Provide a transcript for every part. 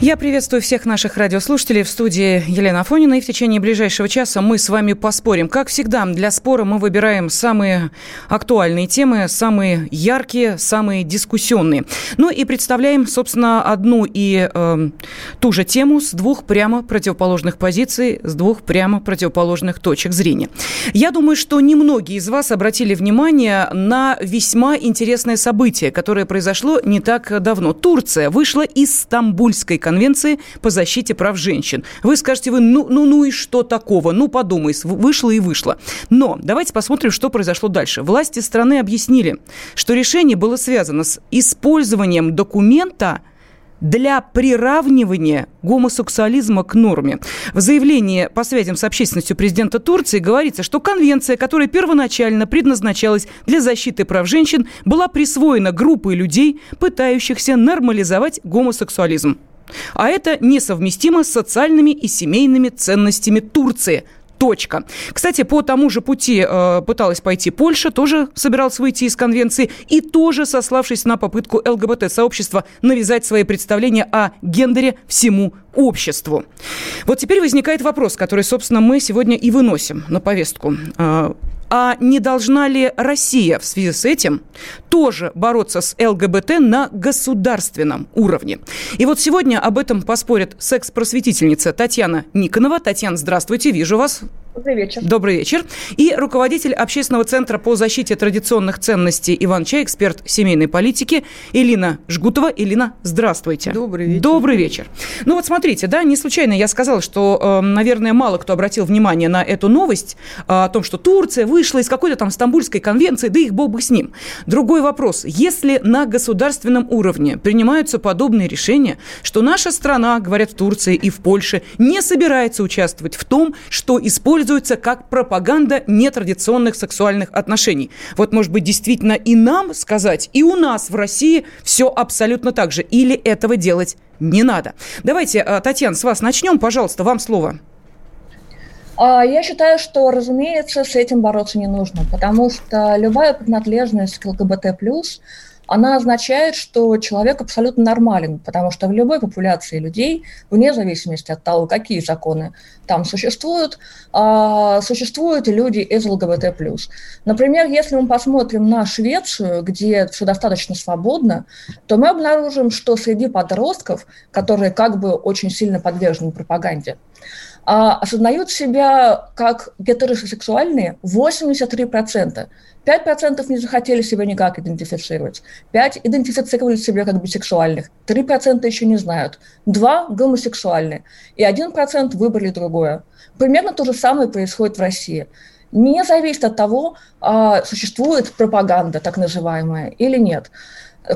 Я приветствую всех наших радиослушателей в студии Елена Афонина. И в течение ближайшего часа мы с вами поспорим. Как всегда, для спора мы выбираем самые актуальные темы, самые яркие, самые дискуссионные. Ну и представляем, собственно, одну и э, ту же тему с двух прямо противоположных позиций, с двух прямо противоположных точек зрения. Я думаю, что немногие из вас обратили внимание на весьма интересное событие, которое произошло не так давно. Турция вышла из Стамбульской конвенции Конвенции по защите прав женщин. Вы скажете, вы, ну, ну, ну и что такого? Ну, подумай, вышло и вышло. Но давайте посмотрим, что произошло дальше. Власти страны объяснили, что решение было связано с использованием документа, для приравнивания гомосексуализма к норме. В заявлении по связям с общественностью президента Турции говорится, что конвенция, которая первоначально предназначалась для защиты прав женщин, была присвоена группой людей, пытающихся нормализовать гомосексуализм. А это несовместимо с социальными и семейными ценностями Турции – Точка. Кстати, по тому же пути э, пыталась пойти Польша, тоже собиралась выйти из конвенции, и тоже сославшись на попытку ЛГБТ-сообщества навязать свои представления о гендере всему обществу. Вот теперь возникает вопрос, который, собственно, мы сегодня и выносим на повестку. А не должна ли Россия в связи с этим тоже бороться с ЛГБТ на государственном уровне? И вот сегодня об этом поспорит секс-просветительница Татьяна Никонова. Татьяна, здравствуйте, вижу вас. Добрый вечер. Добрый вечер. И руководитель общественного центра по защите традиционных ценностей Иван-Чай, эксперт семейной политики Элина Жгутова. Элина, здравствуйте. Добрый вечер. Добрый вечер. Ну вот смотрите, да, не случайно я сказала, что, эм, наверное, мало кто обратил внимание на эту новость э, о том, что Турция вышла из какой-то там Стамбульской конвенции, да их бог бы с ним. Другой вопрос. Если на государственном уровне принимаются подобные решения, что наша страна, говорят в Турции и в Польше, не собирается участвовать в том, что используется используется как пропаганда нетрадиционных сексуальных отношений. Вот, может быть, действительно и нам сказать, и у нас в России все абсолютно так же. Или этого делать не надо. Давайте, э, Татьяна, с вас начнем. Пожалуйста, вам слово. А, я считаю, что, разумеется, с этим бороться не нужно, потому что любая принадлежность к ЛГБТ+, она означает, что человек абсолютно нормален, потому что в любой популяции людей, вне зависимости от того, какие законы там существуют, а, существуют люди из ЛГБТ+. Например, если мы посмотрим на Швецию, где все достаточно свободно, то мы обнаружим, что среди подростков, которые как бы очень сильно подвержены пропаганде, а, осознают себя как гетеросексуальные 83%. 5% не захотели себя никак идентифицировать. 5% идентифицировали себя как бисексуальных. 3% еще не знают. 2% гомосексуальные. И 1% выбрали другое. Примерно то же самое происходит в России. Не зависит от того, а, существует пропаганда так называемая или нет.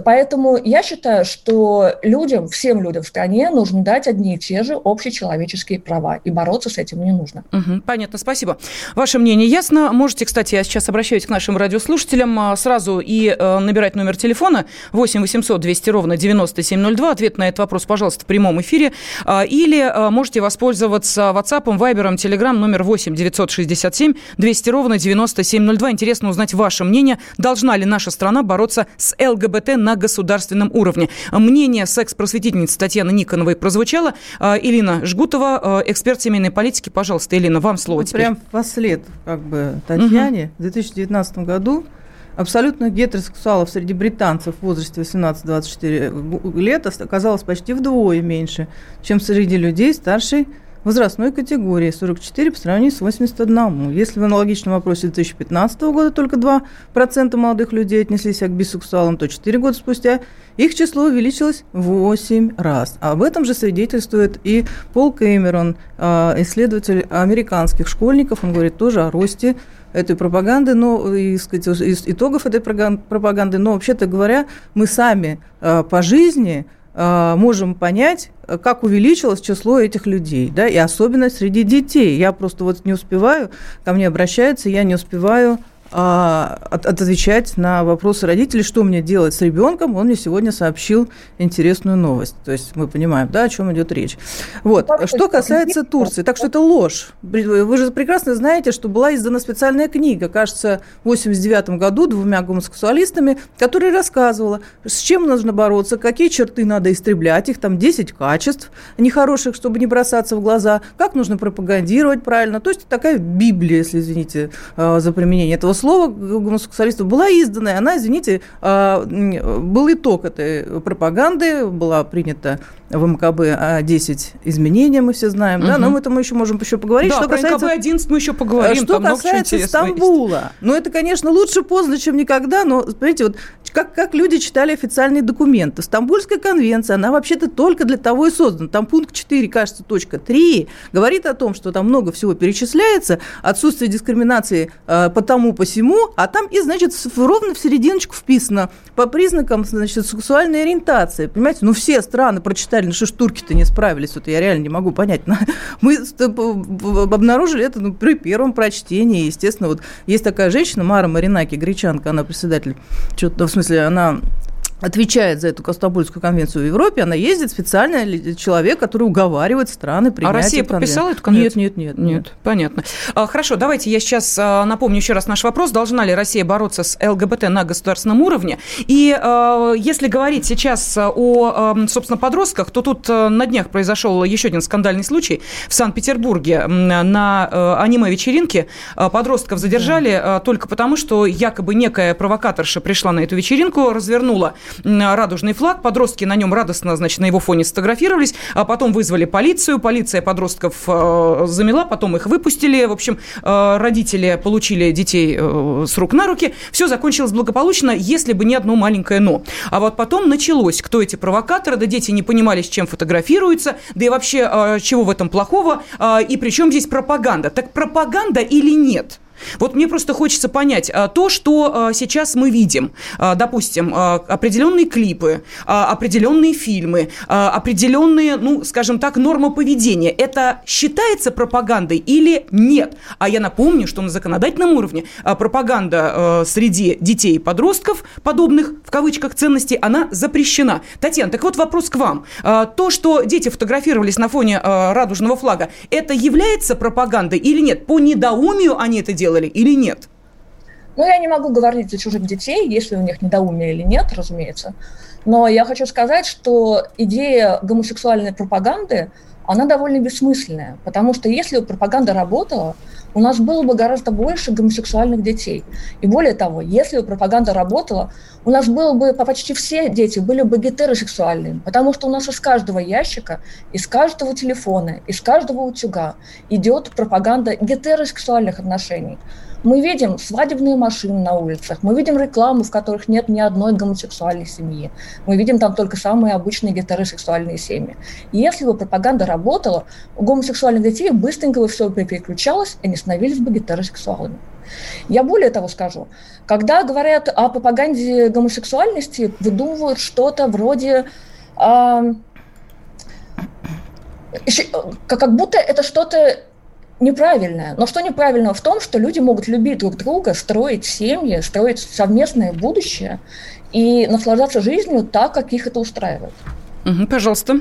Поэтому я считаю, что людям, всем людям в стране нужно дать одни и те же общечеловеческие права, и бороться с этим не нужно. Угу, понятно, спасибо. Ваше мнение ясно. Можете, кстати, я сейчас обращаюсь к нашим радиослушателям а, сразу и э, набирать номер телефона 8 800 200 ровно 9702. Ответ на этот вопрос, пожалуйста, в прямом эфире. А, или э, можете воспользоваться WhatsApp, Viber, Telegram номер 8 967 200 ровно 9702. Интересно узнать ваше мнение. Должна ли наша страна бороться с ЛГБТ на государственном уровне. Мнение секс-просветительницы Татьяны Никоновой прозвучало. А, Ирина Жгутова, а, эксперт семейной политики. Пожалуйста, Елена, вам слово ну, теперь. Прям послед как бы Татьяне. Угу. В 2019 году абсолютно гетеросексуалов среди британцев в возрасте 18-24 лет оказалось почти вдвое меньше, чем среди людей старшей возрастной категории 44 по сравнению с 81. Если в аналогичном вопросе 2015 года только 2% молодых людей отнеслись к бисексуалам, то 4 года спустя их число увеличилось в 8 раз. Об этом же свидетельствует и Пол Кэмерон, а, исследователь американских школьников. Он говорит тоже о росте этой пропаганды, но и, сказать, из итогов этой пропаганды. Но вообще-то говоря, мы сами а, по жизни э, можем понять, как увеличилось число этих людей, да, и особенно среди детей. Я просто вот не успеваю, ко мне обращаются, я не успеваю а, от, отвечать на вопросы родителей, что мне делать с ребенком, он мне сегодня сообщил интересную новость. То есть мы понимаем, да, о чем идет речь. Вот. Что касается Турции, так что это ложь. Вы же прекрасно знаете, что была издана специальная книга, кажется, в 89 году двумя гомосексуалистами, которая рассказывала, с чем нужно бороться, какие черты надо истреблять, их там 10 качеств нехороших, чтобы не бросаться в глаза, как нужно пропагандировать правильно. То есть такая Библия, если извините а, за применение этого слова слово гомосексуалистов была издана, и она, извините, а, был итог этой пропаганды, была принята в МКБ 10 изменений, мы все знаем, угу. да, но мы это мы еще можем еще поговорить. Да, что про касается, МКБ 11 мы еще поговорим. Что касается Стамбула, ну это, конечно, лучше поздно, чем никогда, но, смотрите, вот как, как люди читали официальные документы. Стамбульская конвенция, она вообще-то только для того и создана. Там пункт 4, кажется, точка 3, говорит о том, что там много всего перечисляется, отсутствие дискриминации э, по тому, по сему, а там и, значит, ровно в серединочку вписано по признакам, значит, сексуальной ориентации. Понимаете, ну все страны прочитали, ну что ж турки-то не справились, вот я реально не могу понять. Мы обнаружили это ну, при первом прочтении, естественно, вот есть такая женщина, Мара Маринаки, гречанка, она председатель, что-то, в смысле, смысле, она отвечает за эту Стамбульскую конвенцию в Европе, она ездит специально человек, который уговаривает страны принять. А Россия подписала эту конвенцию? Нет, нет, нет. Нет, понятно. А, хорошо, давайте я сейчас а, напомню еще раз наш вопрос. Должна ли Россия бороться с ЛГБТ на государственном уровне? И а, если говорить сейчас о, собственно, подростках, то тут на днях произошел еще один скандальный случай. В Санкт-Петербурге на аниме-вечеринке подростков задержали да. только потому, что якобы некая провокаторша пришла на эту вечеринку, развернула радужный флаг, подростки на нем радостно, значит, на его фоне сфотографировались, а потом вызвали полицию, полиция подростков э, замела, потом их выпустили, в общем, э, родители получили детей э, с рук на руки, все закончилось благополучно, если бы не одно маленькое «но». А вот потом началось, кто эти провокаторы, да дети не понимали, с чем фотографируются, да и вообще, чего в этом плохого, и причем здесь пропаганда. Так пропаганда или нет? Вот мне просто хочется понять а, то, что а, сейчас мы видим. А, допустим, определенные клипы, определенные фильмы, определенные, ну, скажем так, нормы поведения. Это считается пропагандой или нет? А я напомню, что на законодательном уровне пропаганда среди детей и подростков, подобных, в кавычках, ценностей, она запрещена. Татьяна, так вот вопрос к вам. То, что дети фотографировались на фоне радужного флага, это является пропагандой или нет? По недоумию они это делают? Делали или нет? Ну, я не могу говорить за чужих детей, если у них недоумие или нет, разумеется. Но я хочу сказать, что идея гомосексуальной пропаганды, она довольно бессмысленная, потому что если пропаганда работала, у нас было бы гораздо больше гомосексуальных детей. И более того, если бы пропаганда работала, у нас было бы почти все дети были бы гетеросексуальными, потому что у нас из каждого ящика, из каждого телефона, из каждого утюга идет пропаганда гетеросексуальных отношений. Мы видим свадебные машины на улицах, мы видим рекламу, в которых нет ни одной гомосексуальной семьи. Мы видим там только самые обычные гетеросексуальные семьи. И если бы пропаганда работала, у гомосексуальных детей быстренько бы все переключалось, и они становились бы гетеросексуалами. Я более того скажу, когда говорят о пропаганде гомосексуальности, выдумывают что-то вроде... Э, как будто это что-то неправильное. Но что неправильного в том, что люди могут любить друг друга, строить семьи, строить совместное будущее и наслаждаться жизнью так, как их это устраивает. Угу, пожалуйста,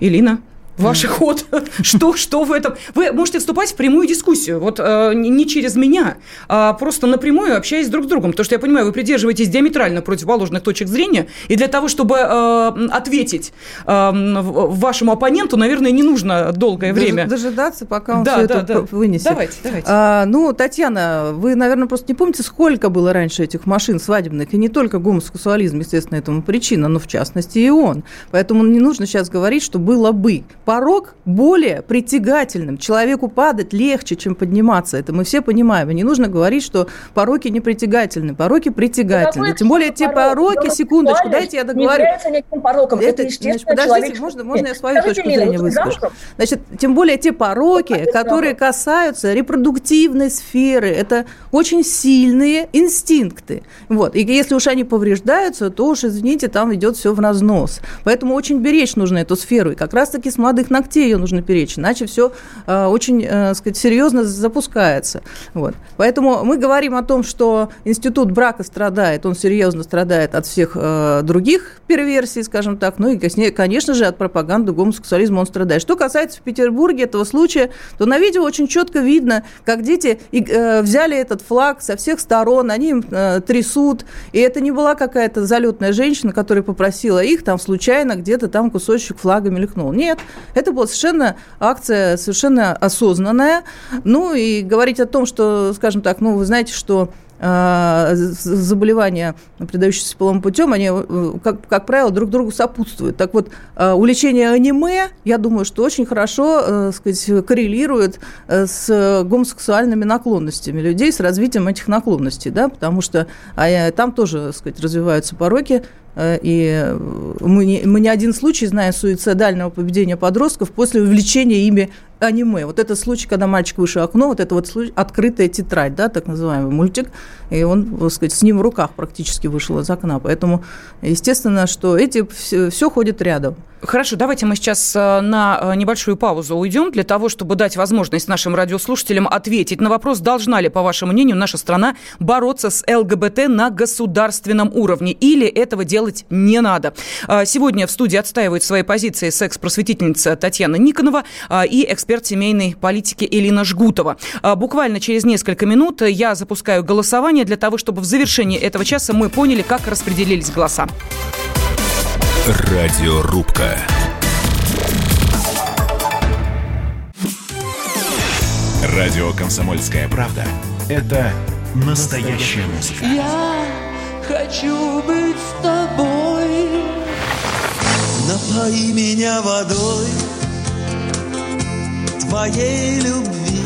Илина ваш ход, что, что в этом. Вы можете вступать в прямую дискуссию, вот э, не через меня, а просто напрямую общаясь друг с другом. Потому что я понимаю, вы придерживаетесь диаметрально противоположных точек зрения, и для того, чтобы э, ответить э, вашему оппоненту, наверное, не нужно долгое Дож, время. Дожидаться, пока он да, все да, это да. вынесет. Давайте, давайте. А, ну, Татьяна, вы, наверное, просто не помните, сколько было раньше этих машин свадебных, и не только гомосексуализм, естественно, этому причина, но в частности и он. Поэтому не нужно сейчас говорить, что было бы. Порог более притягательным. Человеку падать легче, чем подниматься. Это мы все понимаем. И не нужно говорить, что пороки не притягательны. Пороки притягательны. Тем более те пороки, секундочку, дайте я договорю. Не пороком. Это, это значит, подождите, можно, можно я свою Скажите, точку зрения выскажу? Значит, тем более те пороки, которые касаются репродуктивной сферы, это очень сильные инстинкты. Вот. И если уж они повреждаются, то уж, извините, там идет все в разнос. Поэтому очень беречь нужно эту сферу. И как раз-таки с молодых ногтей ее нужно беречь, иначе все э, очень, э, сказать, серьезно запускается. Вот. Поэтому мы говорим о том, что институт брака страдает, он серьезно страдает от всех э, других перверсий, скажем так, ну и, конечно же, от пропаганды гомосексуализма он страдает. Что касается в Петербурге этого случая, то на видео очень четко видно, как дети э, взяли этот флаг со всех сторон, они им э, трясут, и это не была какая-то залетная женщина, которая попросила их, там случайно где-то там кусочек флага мелькнул. Нет, это была совершенно акция, совершенно осознанная. Ну и говорить о том, что, скажем так, ну вы знаете, что а, заболевания, передающиеся половым путем, они, э, как, как правило, друг другу сопутствуют. Так вот, а, увлечение аниме, я думаю, что очень хорошо э, сказать, коррелирует э, с гомосексуальными наклонностями людей, с развитием этих наклонностей, да, потому что а, там тоже, сказать, развиваются пороки, и мы не, мы не один случай знаем суицидального поведения подростков после увлечения ими аниме. Вот это случай, когда мальчик вышел окно, вот это вот случай, открытая тетрадь, да, так называемый мультик, и он, так сказать, с ним в руках практически вышел из окна. Поэтому, естественно, что эти все, все ходит рядом. Хорошо, давайте мы сейчас э, на э, небольшую паузу уйдем для того, чтобы дать возможность нашим радиослушателям ответить на вопрос, должна ли, по вашему мнению, наша страна бороться с ЛГБТ на государственном уровне или этого делать не надо. Э, сегодня в студии отстаивает свои позиции секс-просветительница Татьяна Никонова и эксперт семейной политики Элина Жгутова. Буквально через несколько минут я запускаю голосование для того, чтобы в завершении этого часа мы поняли, как распределились голоса. Радиорубка. Радио «Комсомольская правда» — это настоящая музыка. Я хочу быть с тобой. Напои меня водой твоей любви.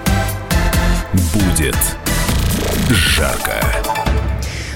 Будет жарко.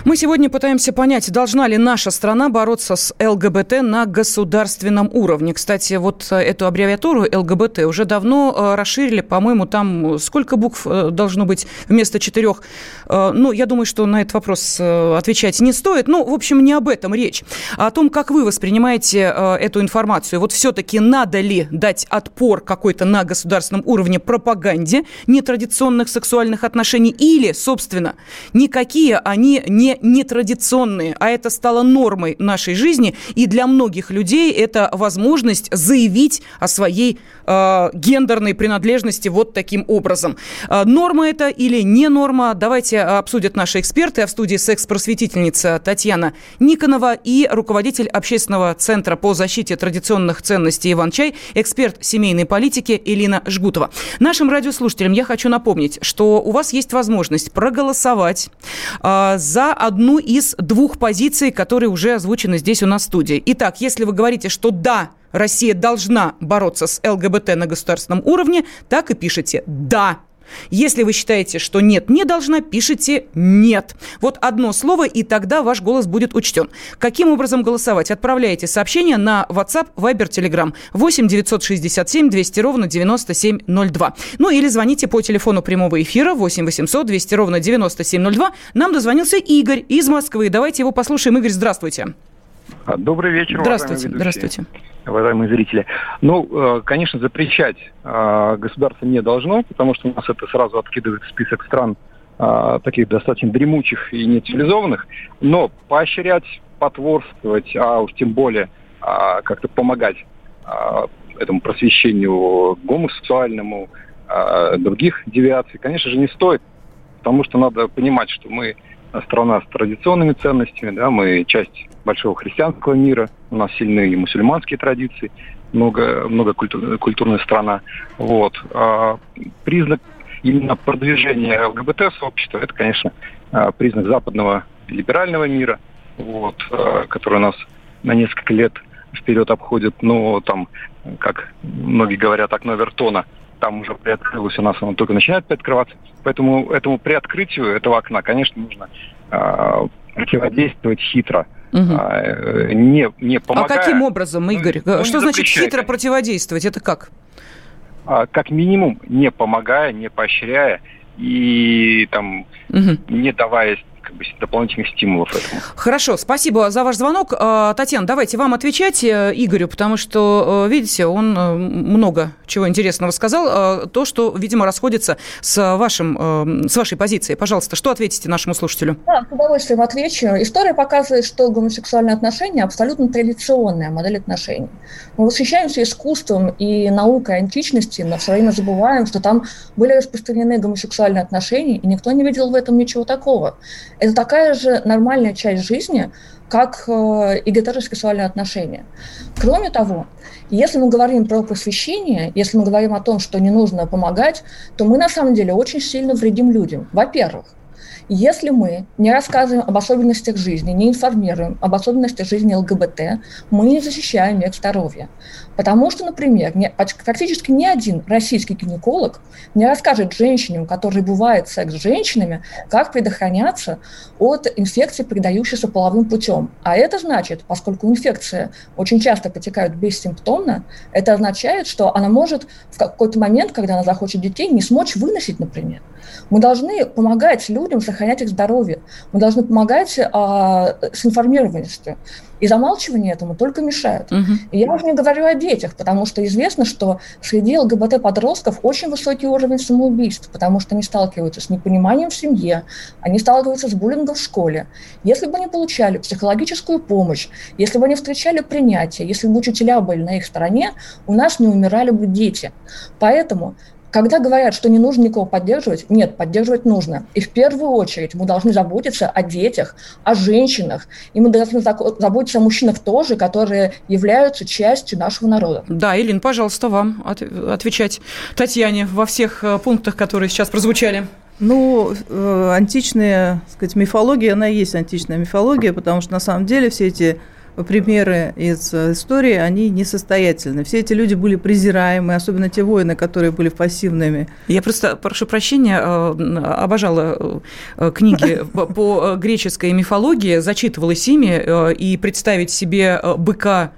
Мы сегодня пытаемся понять, должна ли наша страна бороться с ЛГБТ на государственном уровне. Кстати, вот э, эту аббревиатуру ЛГБТ уже давно э, расширили, по-моему, там сколько букв э, должно быть вместо четырех. Ну, я думаю, что на этот вопрос отвечать не стоит. Ну, в общем, не об этом речь. А о том, как вы воспринимаете эту информацию. Вот все-таки надо ли дать отпор какой-то на государственном уровне пропаганде нетрадиционных сексуальных отношений или, собственно, никакие они не нетрадиционные, а это стало нормой нашей жизни, и для многих людей это возможность заявить о своей э, гендерной принадлежности вот таким образом. Э, норма это или не норма, давайте обсудят наши эксперты. А в студии секс-просветительница Татьяна Никонова и руководитель общественного центра по защите традиционных ценностей Иван Чай, эксперт семейной политики Элина Жгутова. Нашим радиослушателям я хочу напомнить, что у вас есть возможность проголосовать э, за одну из двух позиций, которые уже озвучены здесь у нас в студии. Итак, если вы говорите, что да, Россия должна бороться с ЛГБТ на государственном уровне, так и пишите «да». Если вы считаете, что нет, не должна, пишите «нет». Вот одно слово, и тогда ваш голос будет учтен. Каким образом голосовать? Отправляете сообщение на WhatsApp, Viber, Telegram 8 967 200 ровно 9702. Ну или звоните по телефону прямого эфира 8 800 200 ровно 9702. Нам дозвонился Игорь из Москвы. Давайте его послушаем. Игорь, здравствуйте. А, добрый вечер, Здравствуйте, здравствуйте. Уважаемые зрители. Ну, э, конечно, запрещать э, государство не должно, потому что у нас это сразу откидывает список стран, а, таких достаточно дремучих и нецивилизованных, но поощрять, потворствовать, а уж тем более как-то помогать этому просвещению гомосексуальному, других девиаций, конечно же, не стоит, потому что надо понимать, что мы страна с традиционными ценностями, да, мы часть большого христианского мира, у нас сильные и мусульманские традиции, много, много культур, культурная страна. Вот. А признак именно продвижения ЛГБТ-сообщества, это, конечно, а, признак западного либерального мира, вот, а, который у нас на несколько лет вперед обходит, но там, как многие говорят, окно Вертона, там уже приоткрылось у нас, оно только начинает приоткрываться. Поэтому этому приоткрытию этого окна, конечно, нужно э, противодействовать хитро. Угу. не, не помогая. А каким образом, Игорь? Ну, Что значит хитро противодействовать? Это как? А, как минимум не помогая, не поощряя и там угу. не давая как бы, дополнительных стимулов этому. Хорошо, спасибо за ваш звонок. А, Татьяна, давайте вам отвечать э, Игорю, потому что, э, видите, он э, много чего интересного сказал. То, что, видимо, расходится с, вашим, с вашей позицией. Пожалуйста, что ответите нашему слушателю? Да, с удовольствием отвечу. История показывает, что гомосексуальные отношения абсолютно традиционная модель отношений. Мы восхищаемся искусством и наукой античности, но все время забываем, что там были распространены гомосексуальные отношения, и никто не видел в этом ничего такого. Это такая же нормальная часть жизни, как э, и гетеросексуальные отношения. Кроме того, если мы говорим про просвещение, если мы говорим о том, что не нужно помогать, то мы на самом деле очень сильно вредим людям. Во-первых, если мы не рассказываем об особенностях жизни, не информируем об особенностях жизни ЛГБТ, мы не защищаем их здоровье. Потому что, например, практически ни один российский гинеколог не расскажет женщине, у которой бывает секс с женщинами, как предохраняться от инфекции, передающейся половым путем. А это значит, поскольку инфекции очень часто протекают бессимптомно, это означает, что она может в какой-то момент, когда она захочет детей, не смочь выносить, например. Мы должны помогать людям сохранять их здоровье. Мы должны помогать а, с информированностью. И замалчивание этому только мешает. Угу. И я уже не говорю о детях, потому что известно, что среди ЛГБТ-подростков очень высокий уровень самоубийств, потому что они сталкиваются с непониманием в семье, они сталкиваются с буллингом в школе. Если бы они получали психологическую помощь, если бы они встречали принятие, если бы учителя были на их стороне, у нас не умирали бы дети. Поэтому когда говорят, что не нужно никого поддерживать, нет, поддерживать нужно. И в первую очередь мы должны заботиться о детях, о женщинах. И мы должны заботиться о мужчинах тоже, которые являются частью нашего народа. Да, Илин, пожалуйста, вам отвечать Татьяне во всех э, пунктах, которые сейчас прозвучали. Ну, э, античная, так сказать, мифология, она и есть античная мифология, потому что на самом деле все эти примеры из э, истории, они несостоятельны. Все эти люди были презираемы, особенно те воины, которые были пассивными. Я просто, прошу прощения, э, обожала э, книги по греческой мифологии, зачитывалась ими, и представить себе быка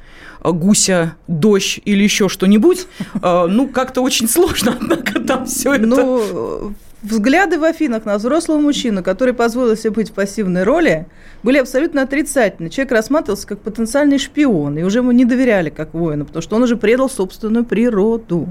гуся, дождь или еще что-нибудь, ну, как-то очень сложно, однако там все это... Ну, взгляды в Афинах на взрослого мужчину, который позволил себе быть в пассивной роли, были абсолютно отрицательны. Человек рассматривался как потенциальный шпион, и уже ему не доверяли как воину, потому что он уже предал собственную природу.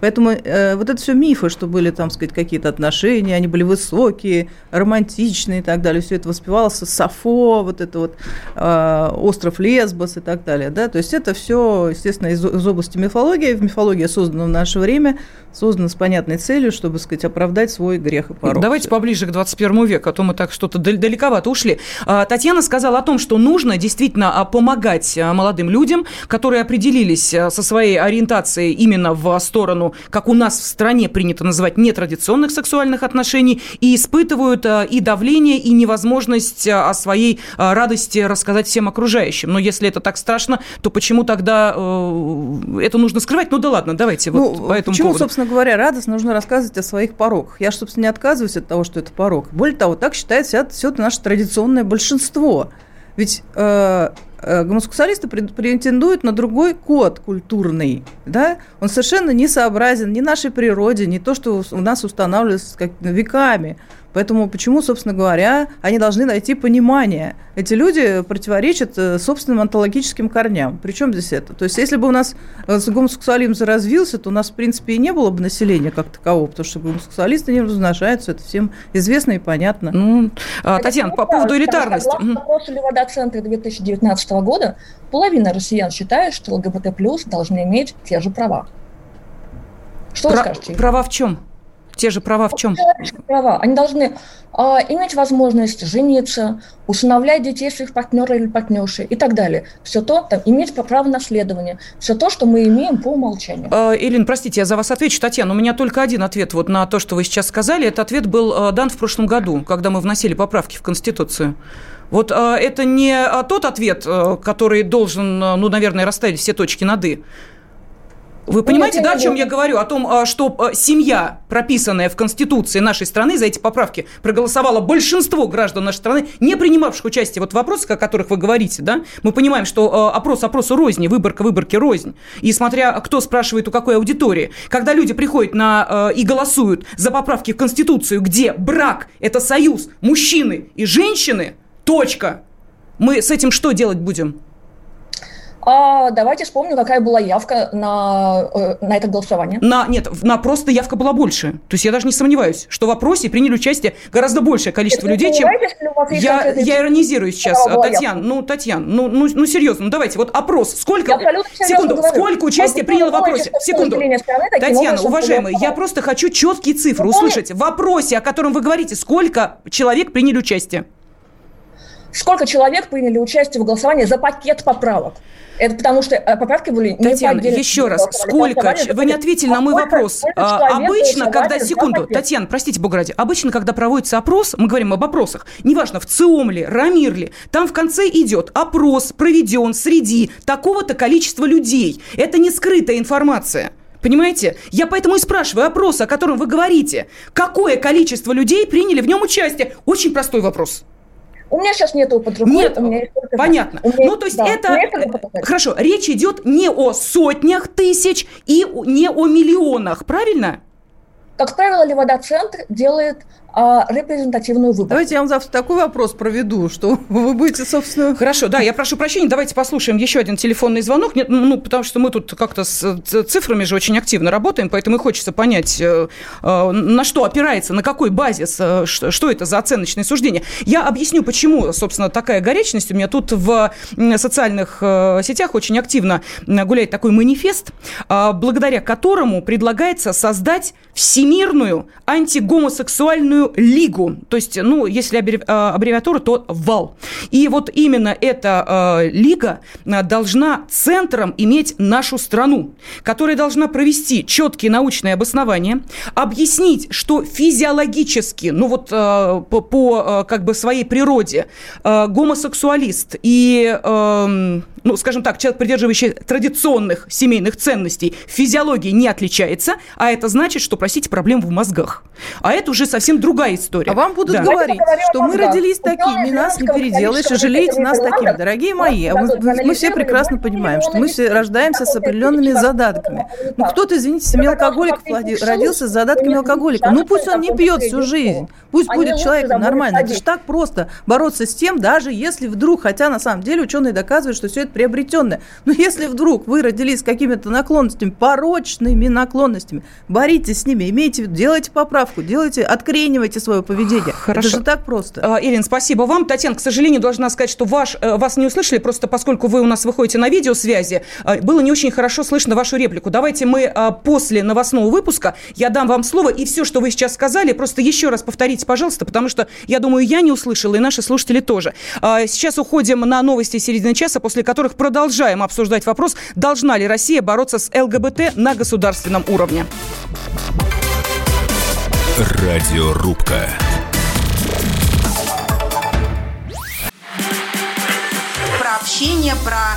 Поэтому э, вот это все мифы, что были там, сказать, какие-то отношения, они были высокие, романтичные и так далее. Все это воспевалось Сафо, вот это вот э, остров Лесбос и так далее. Да? То есть это все, естественно, из, из области мифологии. Мифология создана в наше время, создана с понятной целью, чтобы, сказать, оправдать свой грех и порог. Давайте поближе к 21 веку, а то мы так что-то далековато ушли. А, Татьяна сказала о том, что нужно действительно а, помогать а, молодым людям, которые определились со своей ориентацией именно в сторону сторону, как у нас в стране принято называть, нетрадиционных сексуальных отношений, и испытывают э, и давление, и невозможность э, о своей э, радости рассказать всем окружающим. Но если это так страшно, то почему тогда это нужно скрывать? Ну да ладно, давайте ну, вот по этому Почему, поводу. собственно говоря, радостно нужно рассказывать о своих пороках? Я же, собственно, не отказываюсь от того, что это порог. Более того, так считает все, это наше традиционное большинство. Ведь Э, гомосексуалисты претендуют на другой код культурный, да, он совершенно не сообразен ни нашей природе, ни то, что у нас устанавливается как веками. Поэтому почему, собственно говоря, они должны найти понимание? Эти люди противоречат э, собственным онтологическим корням. Причем здесь это? То есть если бы у нас э, гомосексуализм развился, то у нас, в принципе, и не было бы населения как такового, потому что гомосексуалисты не размножаются, это всем известно и понятно. Ну, а, Татьяна, по поводу элитарности. Согласно опросу Левада-центра 2019 года, половина россиян считает, что ЛГБТ плюс должны иметь те же права. Что Про- вы скажете? Права в чем? Те же права в чем? Права. Они должны а, иметь возможность жениться, усыновлять детей своих партнеров или партнерши и так далее. Все то, там, иметь право наследования. Все то, что мы имеем по умолчанию. А, Ирина, простите, я за вас отвечу. Татьяна, у меня только один ответ вот на то, что вы сейчас сказали. Этот ответ был а, дан в прошлом году, когда мы вносили поправки в Конституцию. Вот а, это не тот ответ, а, который должен, ну, наверное, расставить все точки над «и». Вы понимаете, да, о чем я говорю? О том, а, что а, семья, прописанная в Конституции нашей страны, за эти поправки проголосовало большинство граждан нашей страны, не принимавших участие вот в вопросах, о которых вы говорите, да? Мы понимаем, что а, опрос опросу рознь, выборка выборки рознь. И смотря кто спрашивает у какой аудитории, когда люди приходят на, и голосуют за поправки в Конституцию, где брак – это союз мужчины и женщины, точка. Мы с этим что делать будем? А давайте вспомним, какая была явка на, э, на это голосование. На, нет, на просто явка была больше. То есть я даже не сомневаюсь, что в опросе приняли участие гораздо большее количество это людей, чем... Я, я иронизирую сейчас, Татьяна. Ну, Татьяна, ну, ну, ну серьезно, ну давайте, вот опрос. Сколько, секунду, сколько участия приняло в вопросе? Секунду. Татьяна, уважаемая, я просто хочу четкие цифры услышать. В вопросе, о котором вы говорите, сколько человек приняли участие? Сколько человек приняли участие в голосовании за пакет поправок? Это потому что э, поправки были не Татьяна, еще раз, сколько... Вы не ответили на мой вопрос. А, обычно, когда... Секунду, Татьяна, простите, бога ради. Обычно, когда проводится опрос, мы говорим об опросах, неважно, в ЦИОМ ли, РАМИР ли, там в конце идет опрос проведен среди такого-то количества людей. Это не скрытая информация. Понимаете? Я поэтому и спрашиваю опрос, о котором вы говорите. Какое количество людей приняли в нем участие? Очень простой вопрос. У меня сейчас нет опыта другой. Нет, у меня только понятно. Меня, ну, то есть да, это... Хорошо, речь идет не о сотнях тысяч и не о миллионах, правильно? Как правило, Левада-центр делает а, репрезентативную выборку. Давайте я вам завтра такой вопрос проведу, что вы будете, собственно... Хорошо, да, я прошу прощения, давайте послушаем еще один телефонный звонок, Нет, ну, потому что мы тут как-то с цифрами же очень активно работаем, поэтому и хочется понять, э, э, на что опирается, на какой базис, э, что это за оценочное суждение. Я объясню, почему, собственно, такая горячность. У меня тут в социальных сетях очень активно гуляет такой манифест, благодаря которому предлагается создать всемирную антигомосексуальную лигу. То есть, ну, если а, аббревиатура, то ВАЛ. И вот именно эта э, лига должна центром иметь нашу страну, которая должна провести четкие научные обоснования, объяснить, что физиологически, ну вот э, по, по как бы своей природе э, гомосексуалист и э, ну, скажем так, человек, придерживающий традиционных семейных ценностей, физиологии не отличается, а это значит, что, простите, проблем в мозгах. А это уже совсем другая история. А вам будут да. говорить, что мы родились такими, нас не переделаешь, и жалеете нас такими. Дорогие мои, мы, мы все прекрасно понимаем, что мы все рождаемся с определенными задатками. Ну, кто-то, извините, семья алкоголиков родился с задатками алкоголика. Ну, пусть он не пьет всю жизнь. Пусть будет человеком нормально. Это же так просто бороться с тем, даже если вдруг, хотя на самом деле ученые доказывают, что все это приобретенное. Но если вдруг вы родились с какими-то наклонностями, порочными наклонностями, боритесь с ними, имейте, делайте поправку, делайте, откренивайте свое поведение. Хорошо. Это же так просто. А, Ирин, спасибо вам. Татьяна, к сожалению, должна сказать, что ваш, э, вас не услышали, просто поскольку вы у нас выходите на видеосвязи, э, было не очень хорошо слышно вашу реплику. Давайте мы э, после новостного выпуска, я дам вам слово, и все, что вы сейчас сказали, просто еще раз повторите, пожалуйста, потому что, я думаю, я не услышала, и наши слушатели тоже. А, сейчас уходим на новости середины часа, после которых продолжаем обсуждать вопрос, должна ли Россия бороться с ЛГБТ на государственном уровне. Радиорубка. Про общение, про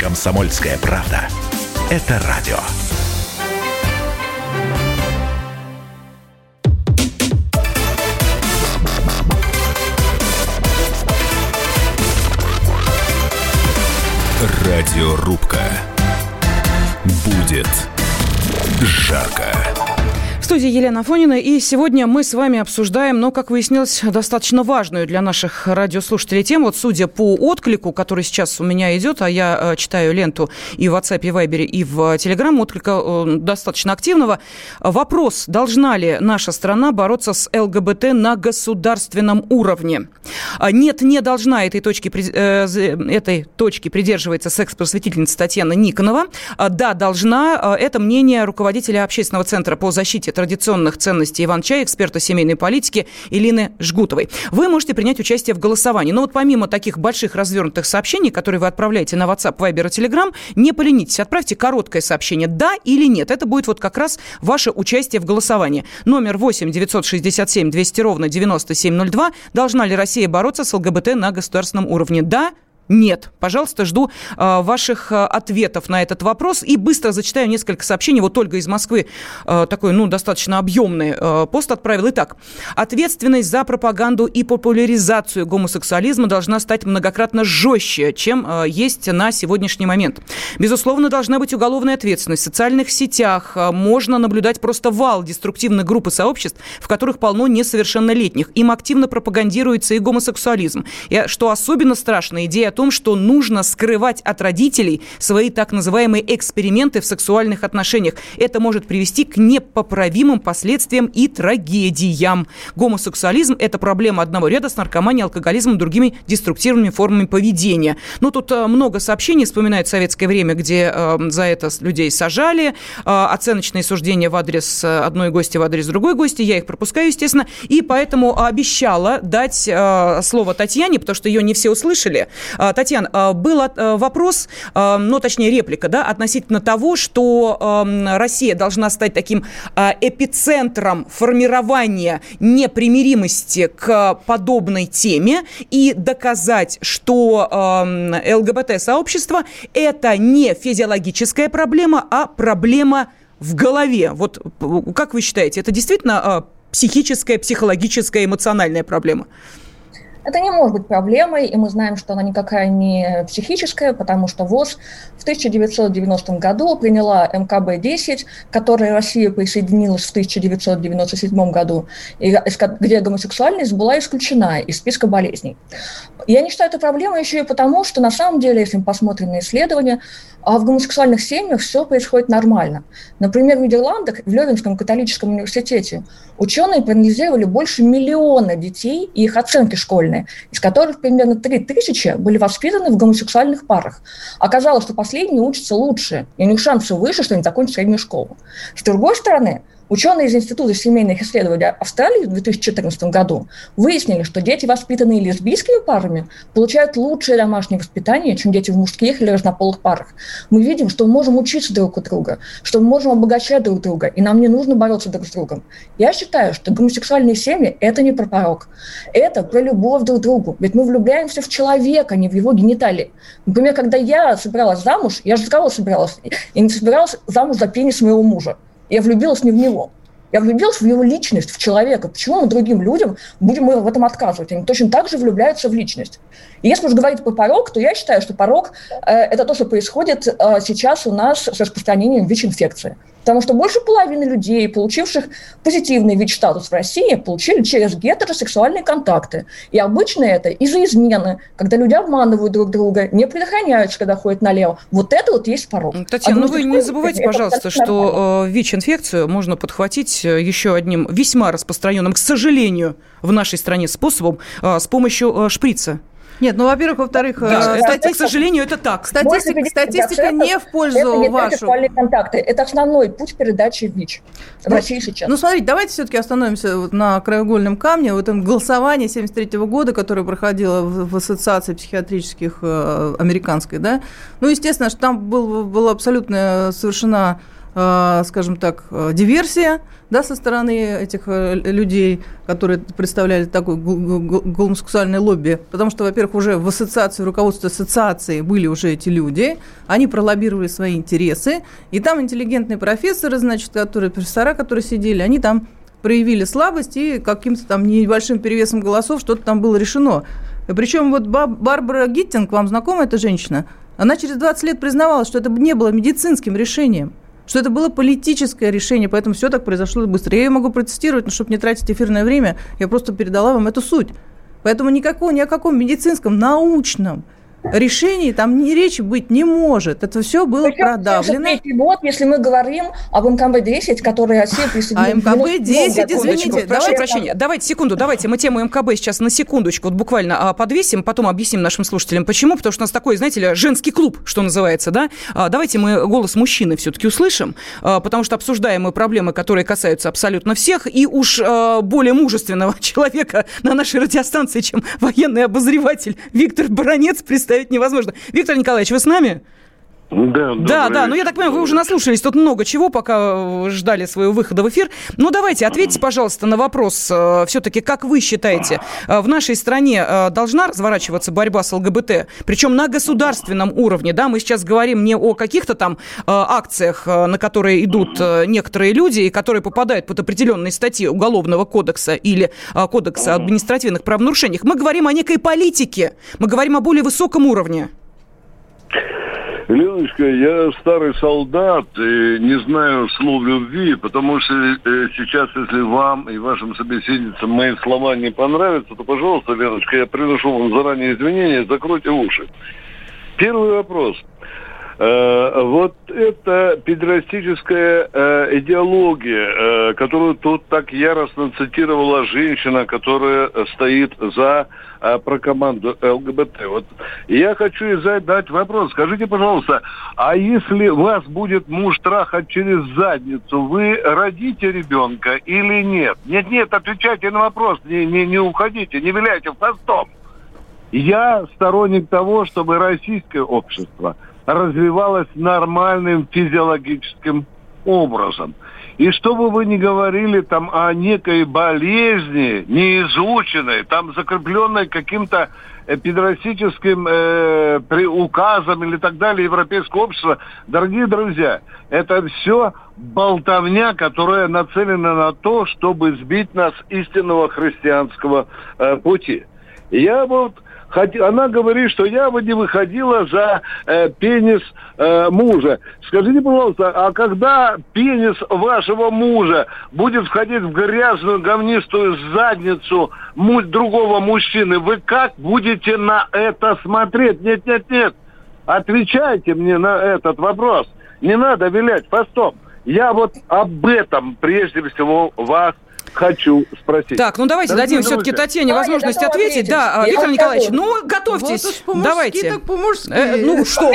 Комсомольская правда. Это радио. Радиорубка. Будет жарко студии Елена Фонина, и сегодня мы с вами обсуждаем, ну, как выяснилось, достаточно важную для наших радиослушателей тему. Вот судя по отклику, который сейчас у меня идет, а я э, читаю ленту и в WhatsApp, и в Viber, и в Telegram, отклика э, достаточно активного. Вопрос, должна ли наша страна бороться с ЛГБТ на государственном уровне? А, нет, не должна этой точки, э, этой точки придерживается секс-просветительница Татьяна Никонова. А, да, должна. Это мнение руководителя общественного центра по защите традиционных ценностей Иван-Чай, эксперта семейной политики Илины Жгутовой. Вы можете принять участие в голосовании. Но вот помимо таких больших развернутых сообщений, которые вы отправляете на WhatsApp, Viber и Telegram, не поленитесь, отправьте короткое сообщение «да» или «нет». Это будет вот как раз ваше участие в голосовании. Номер 8 967 200 ровно 9702. Должна ли Россия бороться с ЛГБТ на государственном уровне? Да, нет. Пожалуйста, жду э, ваших э, ответов на этот вопрос. И быстро зачитаю несколько сообщений. Вот Ольга из Москвы э, такой, ну, достаточно объемный э, пост отправил. Итак, ответственность за пропаганду и популяризацию гомосексуализма должна стать многократно жестче, чем э, есть на сегодняшний момент. Безусловно, должна быть уголовная ответственность. В социальных сетях можно наблюдать просто вал деструктивных групп и сообществ, в которых полно несовершеннолетних. Им активно пропагандируется и гомосексуализм. И, что особенно страшно, идея о том, что нужно скрывать от родителей свои так называемые эксперименты в сексуальных отношениях. Это может привести к непоправимым последствиям и трагедиям. Гомосексуализм – это проблема одного ряда с наркоманией, алкоголизмом другими деструктивными формами поведения. Но тут э, много сообщений, вспоминает советское время, где э, за это людей сажали, э, оценочные суждения в адрес э, одной гости, в адрес другой гости. Я их пропускаю, естественно, и поэтому обещала дать э, слово Татьяне, потому что ее не все услышали. Э, а, Татьяна, а, был а, вопрос, ну, точнее, реплика, да, относительно того, что Россия должна стать таким эпицентром формирования непримиримости к подобной теме и доказать, что ЛГБТ-сообщество – это не физиологическая проблема, а проблема в голове. Вот как вы считаете, это действительно психическая, психологическая, эмоциональная проблема? Это не может быть проблемой, и мы знаем, что она никакая не психическая, потому что ВОЗ в 1990 году приняла МКБ-10, к которой Россия присоединилась в 1997 году, и, где гомосексуальность была исключена из списка болезней. Я не считаю это проблемой еще и потому, что на самом деле, если мы посмотрим на исследования, а в гомосексуальных семьях все происходит нормально. Например, в Нидерландах, в Левинском католическом университете, ученые проанализировали больше миллиона детей и их оценки школьные, из которых примерно 3 тысячи были воспитаны в гомосексуальных парах. Оказалось, что последние учатся лучше, и у них шансы выше, что они закончат среднюю школу. С другой стороны, Ученые из Института семейных исследований Австралии в 2014 году выяснили, что дети, воспитанные лесбийскими парами, получают лучшее домашнее воспитание, чем дети в мужских или разнополых парах. Мы видим, что мы можем учиться друг у друга, что мы можем обогащать друг друга, и нам не нужно бороться друг с другом. Я считаю, что гомосексуальные семьи – это не про порог. Это про любовь друг к другу. Ведь мы влюбляемся в человека, а не в его гениталии. Например, когда я собиралась замуж, я же здраво собиралась, и не собиралась замуж за пенис моего мужа. Я влюбилась не в него. Я влюбилась в его личность, в человека. Почему мы другим людям будем в этом отказывать? Они точно так же влюбляются в личность. И если уж говорить про порог, то я считаю, что порог э, – это то, что происходит э, сейчас у нас с распространением ВИЧ-инфекции. Потому что больше половины людей, получивших позитивный ВИЧ-статус в России, получили через гетеросексуальные контакты. И обычно это из-за измены, когда люди обманывают друг друга, не предохраняются, когда ходят налево. Вот это вот есть порог. Татьяна, а ну вы не забывайте, пожалуйста, что э, ВИЧ-инфекцию можно подхватить э, еще одним весьма распространенным, к сожалению, в нашей стране способом, э, с помощью шприца. Нет, ну, во-первых, во-вторых, Да, э, это, стати- к сожалению, это так. статистика, 50% статистика не в пользу это не вашу. сексуальные контакты. Это основной путь передачи ВИЧ в Ну, сейчас. Ну, смотрите, давайте все-таки остановимся вот на краеугольном камне, в этом голосовании 73 года, которое проходило в, в Ассоциации психиатрических э, американской, да. Ну, естественно, что там был, была абсолютно совершена, скажем так, э, диверсия, да, со стороны этих э, людей, которые представляли такое гомосексуальное лобби, потому что, во-первых, уже в ассоциации, в руководстве ассоциации были уже эти люди, они пролоббировали свои интересы, и там интеллигентные профессоры, значит, которые, профессора, которые сидели, они там проявили слабость, и каким-то там небольшим перевесом голосов что-то там было решено. Причем вот Ба- Барбара Гиттинг, вам знакома эта женщина, она через 20 лет признавала, что это не было медицинским решением, что это было политическое решение, поэтому все так произошло быстро. Я ее могу процитировать, но чтобы не тратить эфирное время, я просто передала вам эту суть. Поэтому никакого, ни о каком медицинском, научном решении там ни речи быть не может. Это все было Причем продавлено. 73 год, если мы говорим об МКБ-10, который Россия присоединила... А МКБ-10, в 90 извините, прошу давайте- прощения. Давайте секунду, давайте мы тему МКБ сейчас на секундочку вот буквально а, подвесим, потом объясним нашим слушателям, почему. Потому что у нас такой, знаете ли, женский клуб, что называется, да? А, давайте мы голос мужчины все-таки услышим, а, потому что обсуждаем мы проблемы, которые касаются абсолютно всех, и уж более мужественного человека на нашей радиостанции, чем военный обозреватель Виктор Баранец, представить невозможно. Виктор Николаевич, вы с нами? Да, Да, да, ну я так понимаю, вы уже наслушались тут много чего, пока э, ждали своего выхода в эфир. Ну давайте, ответьте, пожалуйста, на вопрос, все-таки, как вы считаете, э, в нашей стране э, должна разворачиваться борьба с ЛГБТ, причем на государственном уровне, да, мы сейчас говорим не о каких-то там э, акциях, э, на которые идут э, некоторые люди, и которые попадают под определенные статьи Уголовного кодекса или э, Кодекса административных правонарушений. Мы говорим о некой политике, мы говорим о более высоком уровне. Леночка, я старый солдат и не знаю слов любви, потому что э, сейчас, если вам и вашим собеседницам мои слова не понравятся, то, пожалуйста, Леночка, я приношу вам заранее извинения, закройте уши. Первый вопрос. Э, вот эта педерастическая э, идеология, которую тут так яростно цитировала женщина, которая стоит за э, про команду ЛГБТ. Вот я хочу задать вопрос. Скажите, пожалуйста, а если вас будет муж трахать через задницу, вы родите ребенка или нет? Нет, нет, отвечайте на вопрос, не, не, не уходите, не виляйте хвостом. Я сторонник того, чтобы российское общество развивалось нормальным физиологическим образом. И что бы вы ни говорили там о некой болезни, неизученной, там закрепленной каким-то э, педерастическим э, при- указом или так далее европейского общества, дорогие друзья, это все болтовня, которая нацелена на то, чтобы сбить нас истинного христианского э, пути. Я вот хот- она говорит, что я бы не выходила за э, пенис э, мужа. Скажите, пожалуйста, а когда пенис вашего мужа будет входить в грязную говнистую задницу другого мужчины, вы как будете на это смотреть? Нет, нет, нет. Отвечайте мне на этот вопрос. Не надо вилять хвостом. Я вот об этом прежде всего вас хочу спросить. Так, ну давайте Дорогие дадим все-таки. Татьяне Да, возможность ответить. ответить. Да, Я Виктор вам Николаевич, ну готовьтесь. Вот уж по-мужски, Давайте. так. Э, ну что?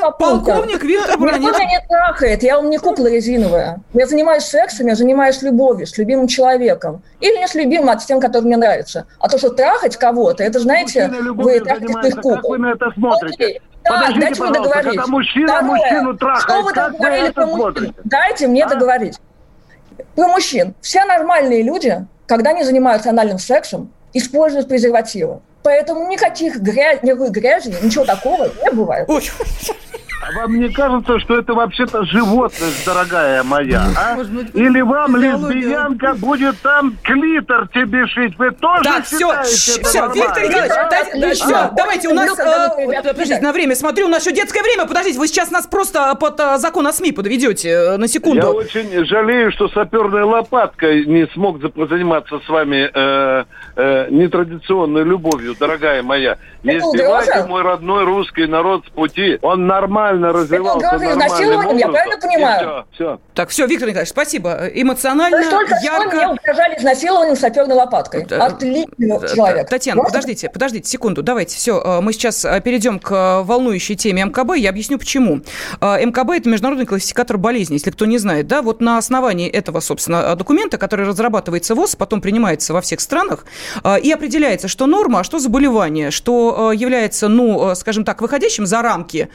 По. Полковник Виктор Никто Бронец. меня не трахает, я вам не кукла резиновая. Я занимаюсь сексом, я занимаюсь любовью с любимым человеком. Или не с любимым, а с тем, который мне нравится. А то, что трахать кого-то, это, знаете, вы трахаете своих кукол. Как вы на это смотрите? Окей. Так, Подождите, дайте мне договорить. когда мужчина Второе. мужчину трахает, Что вы как там вы это про мужчин? смотрите? Дайте мне А? договорить. Про мужчин. Все нормальные люди, когда они занимаются анальным сексом, используют презервативы. Поэтому никаких грязь, никакой грязи, ничего такого не бывает. А вам не кажется, что это вообще-то животность, дорогая моя? а? Может быть, Или вам лесбиянка будет там клитор тебе шить? Вы тоже Так, все, все, нормально? Виктор Николаевич, а? дайте- да, Отлично. всё, давайте, у нас, когда вы э, подождите, на время смотрю, у нас еще детское время, подождите, вы сейчас нас просто под э, закон о СМИ подведете э, на Я секунду. очень жалею, что саперной лопаткой не смог за- заниматься с вами э, э, нетрадиционной любовью, дорогая моя. Не сбивайте мой родной русский народ с пути. Он нормальный. Эмоционально развивался Это угроза изнасилованием, я правильно понимаю? Все, все. Так, все, Виктор Николаевич, спасибо. Эмоционально, То есть только ярко... что мне угрожали изнасилованием саперной лопаткой. Отличный человек. Татьяна, Можно? подождите, подождите секунду, давайте, все, мы сейчас э, перейдем к э, волнующей теме МКБ, я объясню почему. Э, МКБ – это международный классификатор болезней, если кто не знает, да, вот на основании этого, собственно, документа, который разрабатывается ВОЗ, потом принимается во всех странах, и определяется, что норма, а что заболевание, что является, ну, скажем так, выходящим за рамки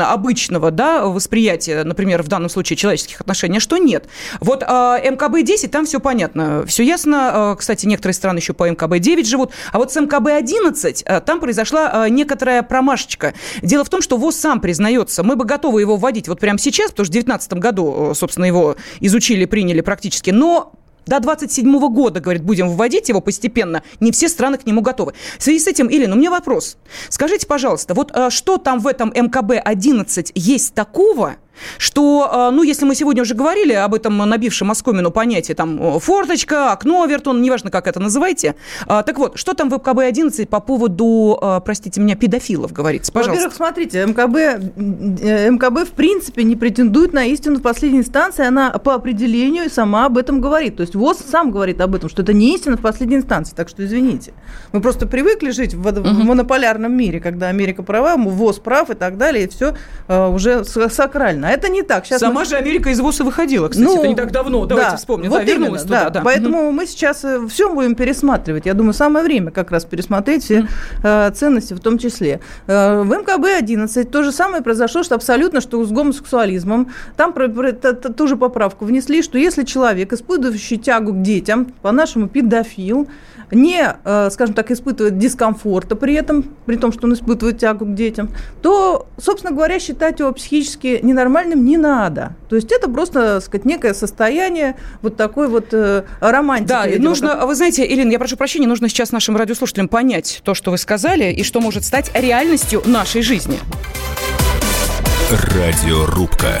обычного, да, восприятия, например, в данном случае человеческих отношений, а что нет. Вот МКБ-10, там все понятно, все ясно, кстати, некоторые страны еще по МКБ-9 живут, а вот с МКБ-11 там произошла некоторая промашечка. Дело в том, что ВОЗ сам признается, мы бы готовы его вводить вот прямо сейчас, потому что в 2019 году, собственно, его изучили, приняли практически, но до 27 года, говорит, будем вводить его постепенно. Не все страны к нему готовы. В связи с этим, Елена, у меня вопрос. Скажите, пожалуйста, вот что там в этом МКБ-11 есть такого, что, а, ну, если мы сегодня уже говорили об этом набившем оскомину понятии, там, форточка, окно, вертон, неважно, как это называете. А, так вот, что там в МКБ-11 по поводу, а, простите меня, педофилов говорится? Пожалуйста. Во-первых, смотрите, МКБ, э, МКБ, в принципе, не претендует на истину в последней инстанции, она по определению сама об этом говорит. То есть ВОЗ сам говорит об этом, что это не истина в последней инстанции, так что извините. Мы просто привыкли жить в, в монополярном мире, когда Америка права, ВОЗ прав и так далее, и все уже сакрально. Это не так. Сейчас Сама мы... же Америка из ВОЗа выходила, кстати, ну, это не так давно. Давайте да, вспомним. Вот да, именно, туда. Да. Да. Поэтому угу. мы сейчас э, все будем пересматривать. Я думаю, самое время как раз пересмотреть все э, ценности в том числе. Э, в МКБ-11 то же самое произошло, что абсолютно, что с гомосексуализмом. Там про, про, про, ту же поправку внесли, что если человек, испытывающий тягу к детям, по-нашему педофил, не, э, скажем так, испытывает дискомфорта при этом, при том, что он испытывает тягу к детям, то, собственно говоря, считать его психически ненормальным не надо. То есть это просто, так сказать, некое состояние вот такой вот э, романтики. Да, видимо, нужно, как... вы знаете, Ирина, я прошу прощения, нужно сейчас нашим радиослушателям понять то, что вы сказали, и что может стать реальностью нашей жизни. Радиорубка.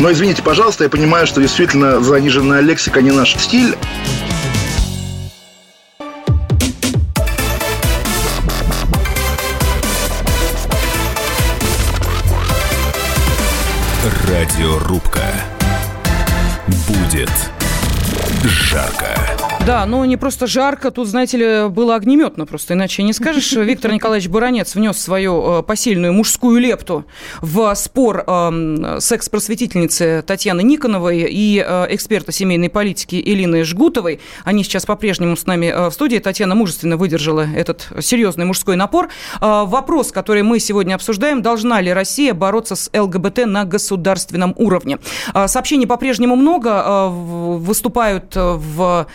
Но извините, пожалуйста, я понимаю, что действительно заниженная лексика не наш стиль. Да, ну не просто жарко, тут, знаете ли, было огнеметно просто, иначе не скажешь. Виктор Николаевич Буранец внес свою э, посильную мужскую лепту в спор э, секс-просветительницы Татьяны Никоновой и э, эксперта семейной политики Элины Жгутовой. Они сейчас по-прежнему с нами э, в студии. Татьяна мужественно выдержала этот серьезный мужской напор. Вопрос, который мы сегодня обсуждаем, должна ли Россия бороться с ЛГБТ на государственном уровне? Сообщений по-прежнему много. Выступают в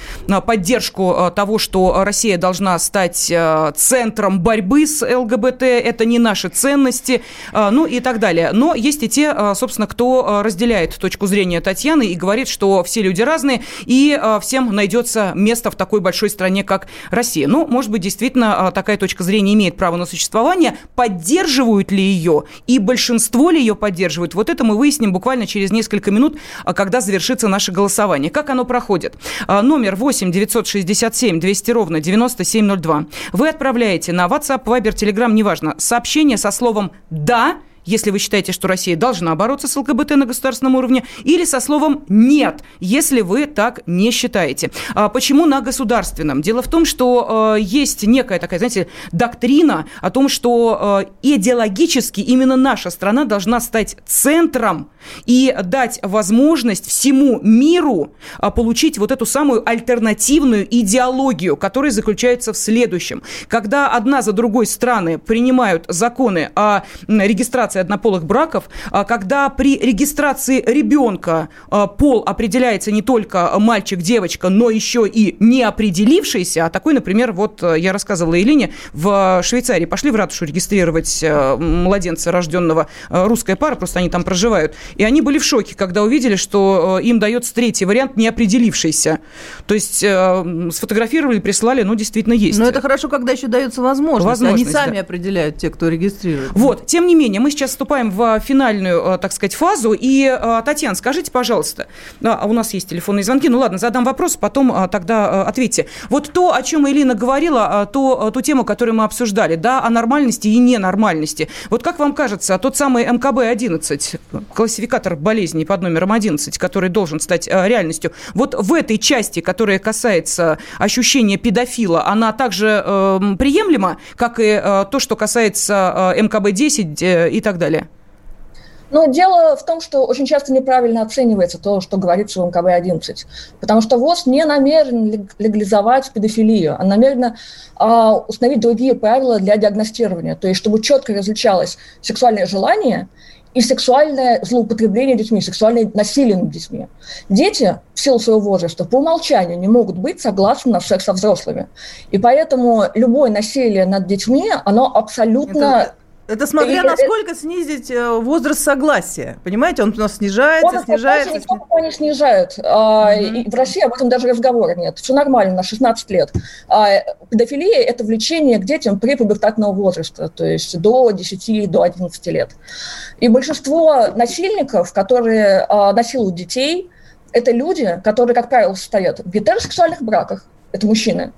поддержку э, того, что Россия должна стать э, центром борьбы с ЛГБТ, это не наши ценности, э, ну и так далее. Но есть и те, собственно, кто разделяет точку зрения Татьяны и говорит, что все люди разные, и всем найдется место в такой большой стране, как Россия. Ну, может быть, действительно, такая точка зрения имеет право на существование. Поддерживают ли ее и большинство ли ее поддерживают? Вот это мы выясним буквально через несколько минут, когда завершится наше голосование. Как оно проходит? Номер 8 8 967 200 ровно 9702. Вы отправляете на WhatsApp, Viber, Telegram, неважно, сообщение со словом «да», если вы считаете, что Россия должна бороться с ЛГБТ на государственном уровне, или со словом «нет», если вы так не считаете. А почему на государственном? Дело в том, что э, есть некая такая, знаете, доктрина о том, что э, идеологически именно наша страна должна стать центром и дать возможность всему миру э, получить вот эту самую альтернативную идеологию, которая заключается в следующем. Когда одна за другой страны принимают законы о регистрации регистрации однополых браков, когда при регистрации ребенка пол определяется не только мальчик-девочка, но еще и не определившийся, а такой, например, вот я рассказывала Элине, в Швейцарии пошли в ратушу регистрировать младенца, рожденного русская пара, просто они там проживают, и они были в шоке, когда увидели, что им дается третий вариант, не определившийся. То есть сфотографировали, прислали, ну, действительно есть. Но это хорошо, когда еще дается возможность. возможность Они сами да. определяют, те, кто регистрирует. Вот, тем не менее, мы сейчас вступаем в финальную, так сказать, фазу. И, Татьяна, скажите, пожалуйста, а у нас есть телефонные звонки, ну ладно, задам вопрос, потом тогда ответьте. Вот то, о чем Элина говорила, то, ту тему, которую мы обсуждали, да, о нормальности и ненормальности. Вот как вам кажется, тот самый МКБ-11, классификатор болезней под номером 11, который должен стать реальностью, вот в этой части, которая касается ощущения педофила, она также э, приемлема, как и э, то, что касается э, МКБ-10 э, и так далее? Но дело в том, что очень часто неправильно оценивается то, что говорится в МКБ-11. Потому что ВОЗ не намерен легализовать педофилию, а намерен а, установить другие правила для диагностирования. То есть, чтобы четко различалось сексуальное желание и сексуальное злоупотребление детьми, сексуальное насилие над детьми. Дети в силу своего возраста по умолчанию не могут быть согласны на секс со взрослыми. И поэтому любое насилие над детьми, оно абсолютно... Это это смотря и, насколько снизить э, возраст согласия. Понимаете, он у нас снижается, возраст снижается. Никто пока не. Mm-hmm. в России об этом даже разговора нет. Все нормально, на 16 лет. А, педофилия – это влечение к детям при пубертатного возраста, то есть до 10, до 11 лет. И большинство насильников, которые а, насилуют детей, это люди, которые, как правило, состоят в гетеросексуальных браках, это мужчины,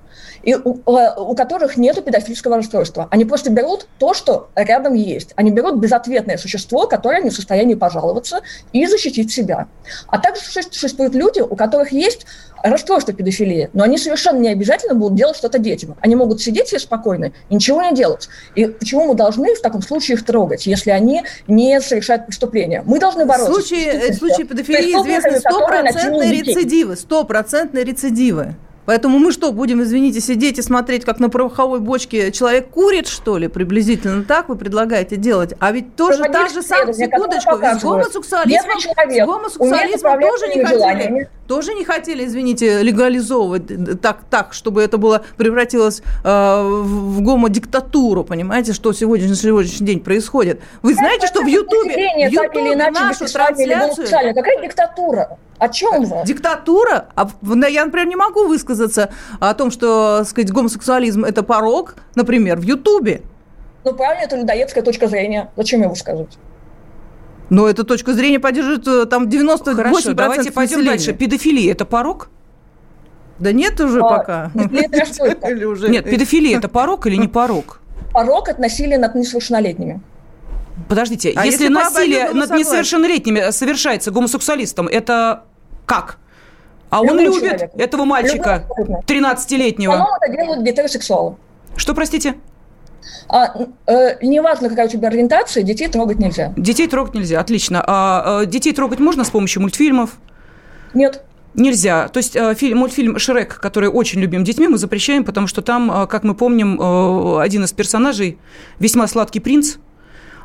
и у, у которых нет педофильского расстройства. Они просто берут то, что рядом есть. Они берут безответное существо, которое не в состоянии пожаловаться и защитить себя. А также существуют люди, у которых есть расстройство педофилии, но они совершенно не обязательно будут делать что-то детям. Они могут сидеть себе спокойно и ничего не делать. И почему мы должны в таком случае их трогать, если они не совершают преступления? Мы должны бороться. В случае, в случае педофилии известны стопроцентные рецидивы. Стопроцентные рецидивы. Поэтому мы что, будем, извините, сидеть и смотреть, как на пороховой бочке человек курит, что ли? Приблизительно так вы предлагаете делать. А ведь тоже та же самая, секундочку, с гомосексуализмом, с гомосексуализмом тоже не хотели, тоже не хотели, извините, легализовывать так, так чтобы это было превратилось э, в гомодиктатуру, понимаете, что сегодня, на сегодняшний день происходит. Вы знаете, что в Ютубе, в Ютубе нашу трансляцию... Какая диктатура? О чем вы? Диктатура? А, я, например, не могу высказаться о том, что, сказать, гомосексуализм – это порог, например, в Ютубе. Ну, правильно, это людоедская точка зрения. Зачем его высказывать? Но эта точка зрения поддерживает э, там 98% Хорошо, давайте пойдем населения. дальше. Педофилия – это порог? Да нет уже а, пока. Нет, педофилия – это порог или не порог? Порог – это насилие над несовершеннолетними. Подождите, а если, если насилие над несовершеннолетними совершается гомосексуалистом, это как? А Любой он любит человек. этого мальчика, 13-летнего. По-моему, это делают гетеросексуалы. Что, простите? А, э, неважно, какая у тебя ориентация, детей трогать нельзя. Детей трогать нельзя, отлично. А, а детей трогать можно с помощью мультфильмов? Нет. Нельзя. То есть э, фильм, мультфильм «Шрек», который очень любим детьми, мы запрещаем, потому что там, э, как мы помним, один из персонажей, весьма сладкий принц,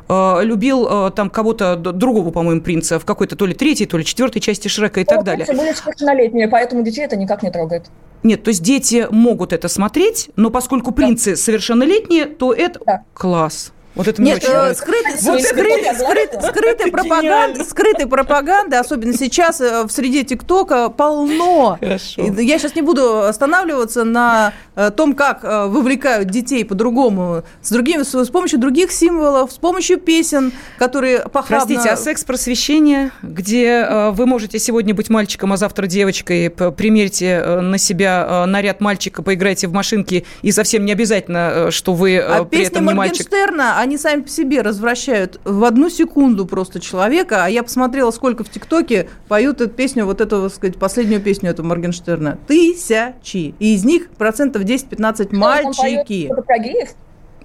любил э, там кого-то другого, по-моему, принца в какой-то то ли третьей, то ли четвертой части Шрека и ну, так далее. были совершеннолетние, поэтому детей это никак не трогает. Нет, то есть дети могут это смотреть, но поскольку принцы да. совершеннолетние, то это да. класс. Вот это Нет, э, скрытый, вот скрытый, скрытый, скрытый пропаганда, скрытой пропаганды, особенно сейчас э, в среде ТикТока, полно. Хорошо. Я сейчас не буду останавливаться на э, том, как вовлекают детей по-другому, с, другими, с помощью других символов, с помощью песен, которые похабно... Простите, а секс-просвещение, где вы можете сегодня быть мальчиком, а завтра девочкой, примерьте на себя наряд мальчика, поиграйте в машинки, и совсем не обязательно, что вы а при этом не мальчик. Моргенштерна, они сами по себе развращают в одну секунду просто человека. А я посмотрела, сколько в ТикТоке поют эту песню, вот эту, так сказать, последнюю песню этого Моргенштерна. Тысячи. И из них процентов 10-15 мальчики.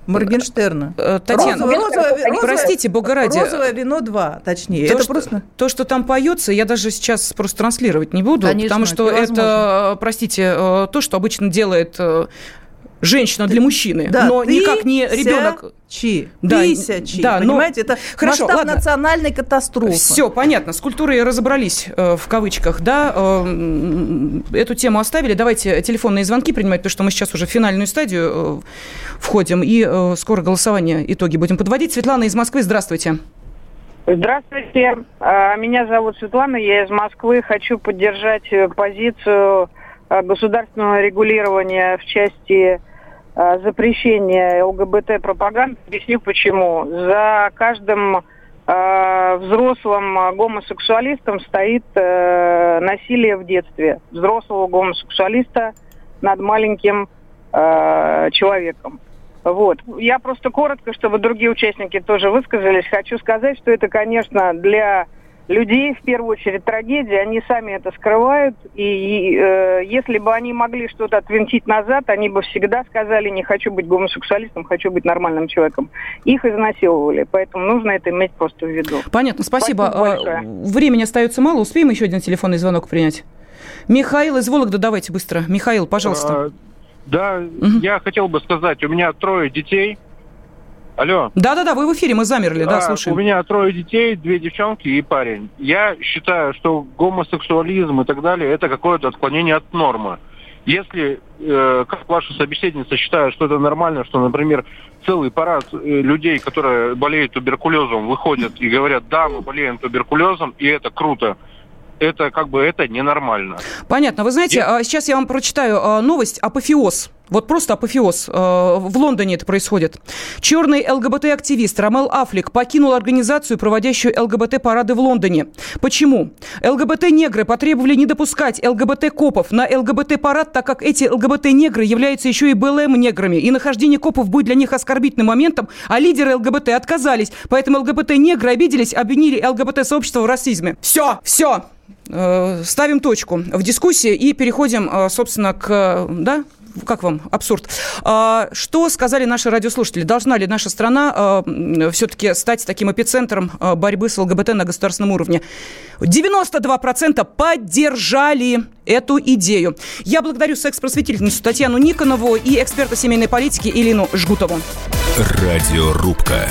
Моргенштерна. Э, Татьяна, розовое, розовое, розовое, простите, бога ради. Розовое вино 2, точнее. То, это что, просто... то, что там поется, я даже сейчас просто транслировать не буду, Конечно, потому что это, это простите, э, то, что обычно делает э, женщина для мужчины, да, но никак не ребенок. Чи. Да, тысячи. Да, понимаете, но... это Хорошо, масштаб ладно. национальной катастрофы. Все, понятно. С культурой разобрались, э, в кавычках, да. Э, эту тему оставили. Давайте телефонные звонки принимать, потому что мы сейчас уже в финальную стадию э, входим. И э, скоро голосование, итоги будем подводить. Светлана из Москвы, здравствуйте. Здравствуйте. А, меня зовут Светлана, я из Москвы. Хочу поддержать э, позицию э, государственного регулирования в части Э, запрещения ЛГБТ-пропаганды. Объясню почему. За каждым э, взрослым гомосексуалистом стоит э, насилие в детстве. Взрослого гомосексуалиста над маленьким э, человеком. Вот. Я просто коротко, чтобы другие участники тоже высказались, хочу сказать, что это, конечно, для людей в первую очередь трагедия, они сами это скрывают, и, и э, если бы они могли что-то отвинтить назад, они бы всегда сказали, не хочу быть гомосексуалистом, хочу быть нормальным человеком. Их изнасиловали, поэтому нужно это иметь просто в виду. Понятно, спасибо. спасибо а, Времени остается мало, успеем еще один телефонный звонок принять? Михаил из Вологды, давайте быстро. Михаил, пожалуйста. А, да, угу. я хотел бы сказать, у меня трое детей – Алло. Да-да-да, вы в эфире, мы замерли, да, а, слушаем. У меня трое детей, две девчонки и парень. Я считаю, что гомосексуализм и так далее – это какое-то отклонение от нормы. Если, э, как ваша собеседница считает, что это нормально, что, например, целый парад э, людей, которые болеют туберкулезом, выходят и говорят, да, мы болеем туберкулезом, и это круто, это как бы это ненормально. Понятно. Вы знаете, я... сейчас я вам прочитаю а, новость «Апофеоз». Вот просто апофеоз. А, в Лондоне это происходит. Черный ЛГБТ-активист Ромел Афлик покинул организацию, проводящую ЛГБТ-парады в Лондоне. Почему? ЛГБТ-негры потребовали не допускать ЛГБТ-копов на ЛГБТ-парад, так как эти ЛГБТ-негры являются еще и БЛМ-неграми. И нахождение копов будет для них оскорбительным моментом, а лидеры ЛГБТ отказались. Поэтому ЛГБТ-негры обиделись, обвинили ЛГБТ-сообщество в расизме. Все, все. Э, ставим точку в дискуссии и переходим, э, собственно, к, да, как вам абсурд? А, что сказали наши радиослушатели? Должна ли наша страна а, все-таки стать таким эпицентром а, борьбы с ЛГБТ на государственном уровне? 92% поддержали эту идею. Я благодарю секс-просветительницу Татьяну Никонову и эксперта семейной политики Илину Жгутову. Радиорубка.